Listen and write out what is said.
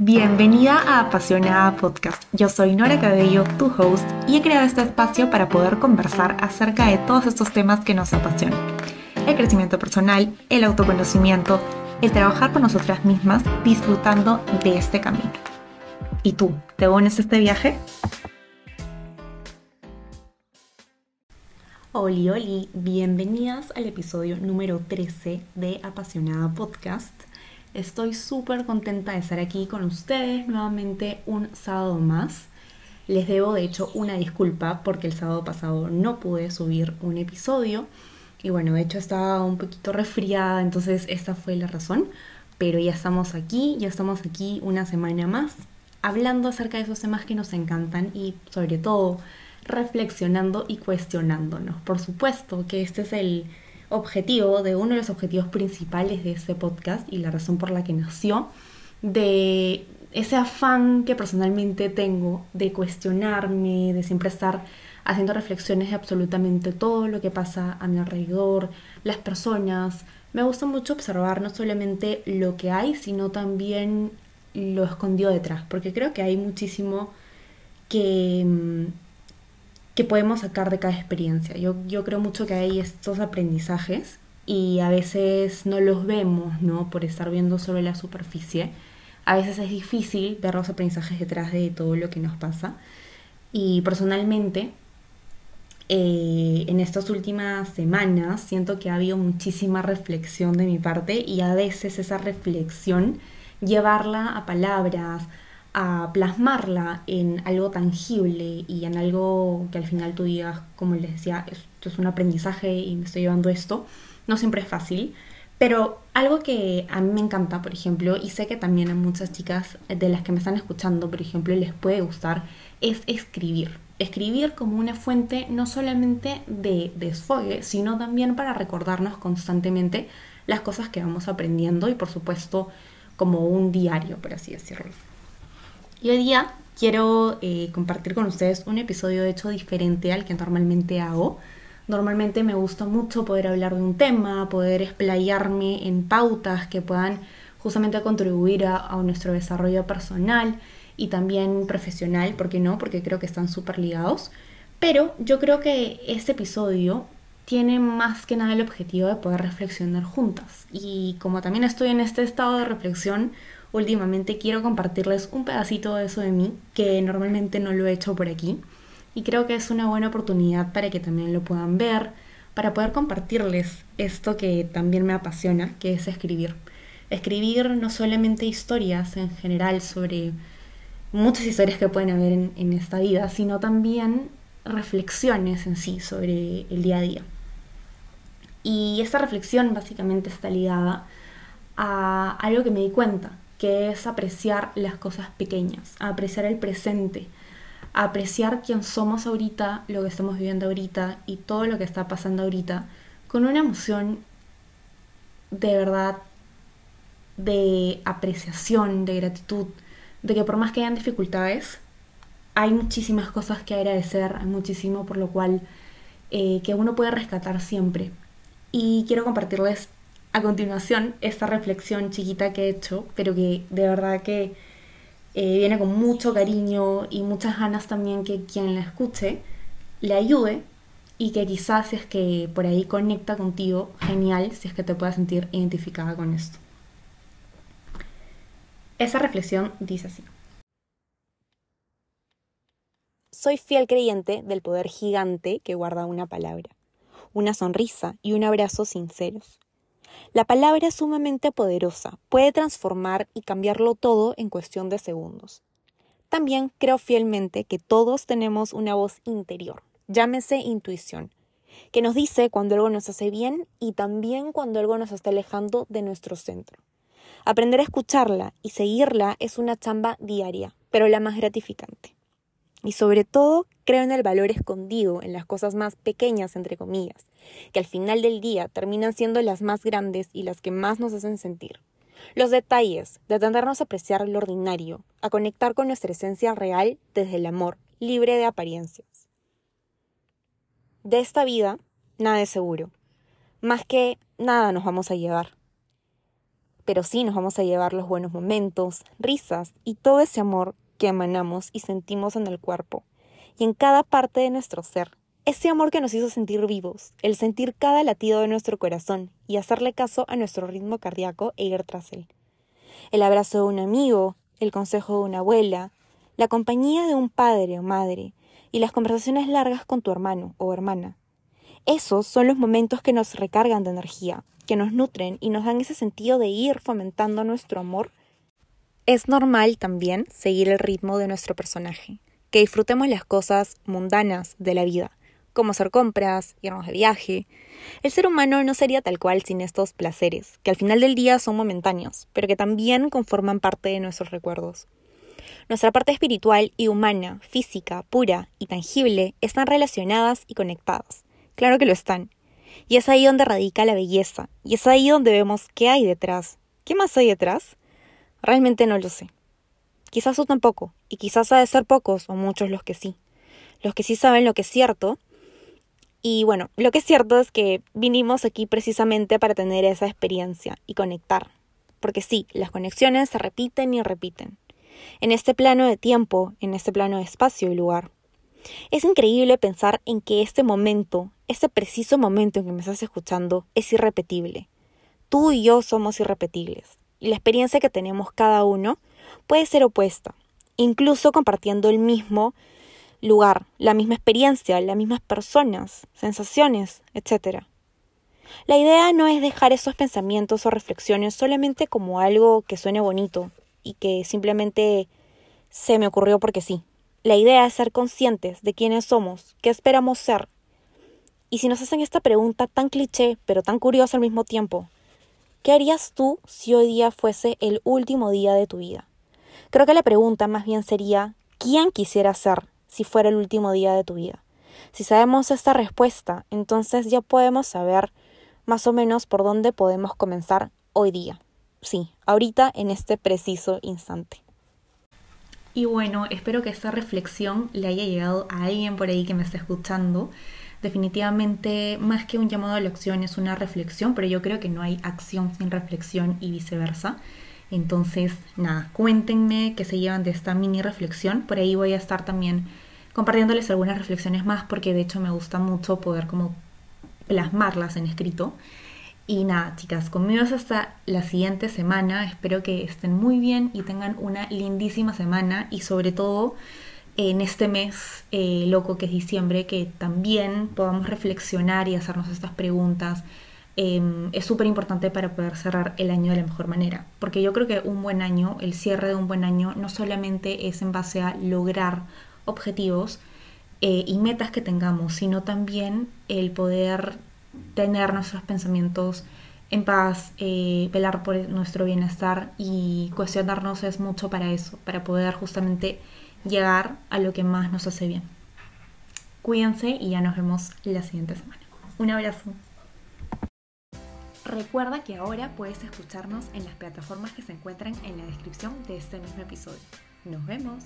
Bienvenida a Apasionada Podcast. Yo soy Nora Cabello, tu host, y he creado este espacio para poder conversar acerca de todos estos temas que nos apasionan. El crecimiento personal, el autoconocimiento, el trabajar con nosotras mismas, disfrutando de este camino. ¿Y tú, te unes a este viaje? Oli, oli, bienvenidas al episodio número 13 de Apasionada Podcast. Estoy súper contenta de estar aquí con ustedes nuevamente un sábado más. Les debo de hecho una disculpa porque el sábado pasado no pude subir un episodio. Y bueno, de hecho estaba un poquito resfriada, entonces esta fue la razón. Pero ya estamos aquí, ya estamos aquí una semana más, hablando acerca de esos temas que nos encantan y sobre todo reflexionando y cuestionándonos. Por supuesto que este es el objetivo, de uno de los objetivos principales de este podcast y la razón por la que nació, de ese afán que personalmente tengo de cuestionarme, de siempre estar haciendo reflexiones de absolutamente todo lo que pasa a mi alrededor, las personas. Me gusta mucho observar no solamente lo que hay, sino también lo escondido detrás, porque creo que hay muchísimo que mm, que podemos sacar de cada experiencia. Yo, yo creo mucho que hay estos aprendizajes y a veces no los vemos, ¿no? Por estar viendo solo la superficie. A veces es difícil ver los aprendizajes detrás de todo lo que nos pasa. Y personalmente, eh, en estas últimas semanas siento que ha habido muchísima reflexión de mi parte y a veces esa reflexión llevarla a palabras, a plasmarla en algo tangible y en algo que al final tú digas, como les decía, esto es un aprendizaje y me estoy llevando esto, no siempre es fácil, pero algo que a mí me encanta, por ejemplo, y sé que también a muchas chicas de las que me están escuchando, por ejemplo, les puede gustar, es escribir. Escribir como una fuente no solamente de desfogue, sino también para recordarnos constantemente las cosas que vamos aprendiendo y por supuesto como un diario, por así decirlo. Y hoy día quiero eh, compartir con ustedes un episodio de hecho diferente al que normalmente hago. Normalmente me gusta mucho poder hablar de un tema, poder explayarme en pautas que puedan justamente contribuir a, a nuestro desarrollo personal y también profesional, ¿por qué no? Porque creo que están súper ligados. Pero yo creo que este episodio tiene más que nada el objetivo de poder reflexionar juntas. Y como también estoy en este estado de reflexión, últimamente quiero compartirles un pedacito de eso de mí, que normalmente no lo he hecho por aquí. Y creo que es una buena oportunidad para que también lo puedan ver, para poder compartirles esto que también me apasiona, que es escribir. Escribir no solamente historias en general sobre muchas historias que pueden haber en, en esta vida, sino también reflexiones en sí sobre el día a día. Y esta reflexión básicamente está ligada a algo que me di cuenta, que es apreciar las cosas pequeñas, apreciar el presente, apreciar quién somos ahorita, lo que estamos viviendo ahorita y todo lo que está pasando ahorita, con una emoción de verdad de apreciación, de gratitud, de que por más que hayan dificultades, hay muchísimas cosas que agradecer, hay muchísimo por lo cual eh, que uno puede rescatar siempre. Y quiero compartirles a continuación esta reflexión chiquita que he hecho, pero que de verdad que eh, viene con mucho cariño y muchas ganas también que quien la escuche le ayude y que quizás si es que por ahí conecta contigo, genial, si es que te puedas sentir identificada con esto. Esa reflexión dice así. Soy fiel creyente del poder gigante que guarda una palabra, una sonrisa y un abrazo sinceros la palabra es sumamente poderosa, puede transformar y cambiarlo todo en cuestión de segundos. También creo fielmente que todos tenemos una voz interior, llámese intuición, que nos dice cuando algo nos hace bien y también cuando algo nos está alejando de nuestro centro. Aprender a escucharla y seguirla es una chamba diaria, pero la más gratificante. Y sobre todo, creo en el valor escondido en las cosas más pequeñas, entre comillas, que al final del día terminan siendo las más grandes y las que más nos hacen sentir. Los detalles, de atendernos a apreciar lo ordinario, a conectar con nuestra esencia real desde el amor, libre de apariencias. De esta vida, nada es seguro, más que nada nos vamos a llevar. pero sí nos vamos a llevar los buenos momentos, risas y todo ese amor que emanamos y sentimos en el cuerpo y en cada parte de nuestro ser. Ese amor que nos hizo sentir vivos, el sentir cada latido de nuestro corazón y hacerle caso a nuestro ritmo cardíaco e ir tras él. El abrazo de un amigo, el consejo de una abuela, la compañía de un padre o madre y las conversaciones largas con tu hermano o hermana. Esos son los momentos que nos recargan de energía, que nos nutren y nos dan ese sentido de ir fomentando nuestro amor. Es normal también seguir el ritmo de nuestro personaje, que disfrutemos las cosas mundanas de la vida, como hacer compras, irnos de viaje. El ser humano no sería tal cual sin estos placeres, que al final del día son momentáneos, pero que también conforman parte de nuestros recuerdos. Nuestra parte espiritual y humana, física, pura y tangible están relacionadas y conectadas. Claro que lo están. Y es ahí donde radica la belleza, y es ahí donde vemos qué hay detrás. ¿Qué más hay detrás? Realmente no lo sé. Quizás tú tampoco, y quizás ha de ser pocos o muchos los que sí. Los que sí saben lo que es cierto. Y bueno, lo que es cierto es que vinimos aquí precisamente para tener esa experiencia y conectar. Porque sí, las conexiones se repiten y repiten. En este plano de tiempo, en este plano de espacio y lugar. Es increíble pensar en que este momento, este preciso momento en que me estás escuchando, es irrepetible. Tú y yo somos irrepetibles. Y la experiencia que tenemos cada uno puede ser opuesta, incluso compartiendo el mismo lugar, la misma experiencia, las mismas personas, sensaciones, etc. La idea no es dejar esos pensamientos o reflexiones solamente como algo que suene bonito y que simplemente se me ocurrió porque sí. La idea es ser conscientes de quiénes somos, qué esperamos ser. Y si nos hacen esta pregunta tan cliché, pero tan curiosa al mismo tiempo, ¿qué harías tú si hoy día fuese el último día de tu vida? Creo que la pregunta más bien sería, ¿quién quisiera ser si fuera el último día de tu vida? Si sabemos esta respuesta, entonces ya podemos saber más o menos por dónde podemos comenzar hoy día. Sí, ahorita en este preciso instante. Y bueno, espero que esta reflexión le haya llegado a alguien por ahí que me esté escuchando. Definitivamente, más que un llamado a la acción, es una reflexión, pero yo creo que no hay acción sin reflexión y viceversa. Entonces, nada, cuéntenme qué se llevan de esta mini reflexión. Por ahí voy a estar también compartiéndoles algunas reflexiones más porque de hecho me gusta mucho poder como plasmarlas en escrito. Y nada, chicas, conmigo es hasta la siguiente semana. Espero que estén muy bien y tengan una lindísima semana y sobre todo en este mes eh, loco que es diciembre, que también podamos reflexionar y hacernos estas preguntas Em, es súper importante para poder cerrar el año de la mejor manera. Porque yo creo que un buen año, el cierre de un buen año, no solamente es en base a lograr objetivos eh, y metas que tengamos, sino también el poder tener nuestros pensamientos en paz, eh, velar por nuestro bienestar y cuestionarnos es mucho para eso, para poder justamente llegar a lo que más nos hace bien. Cuídense y ya nos vemos la siguiente semana. Un abrazo. Recuerda que ahora puedes escucharnos en las plataformas que se encuentran en la descripción de este mismo episodio. Nos vemos.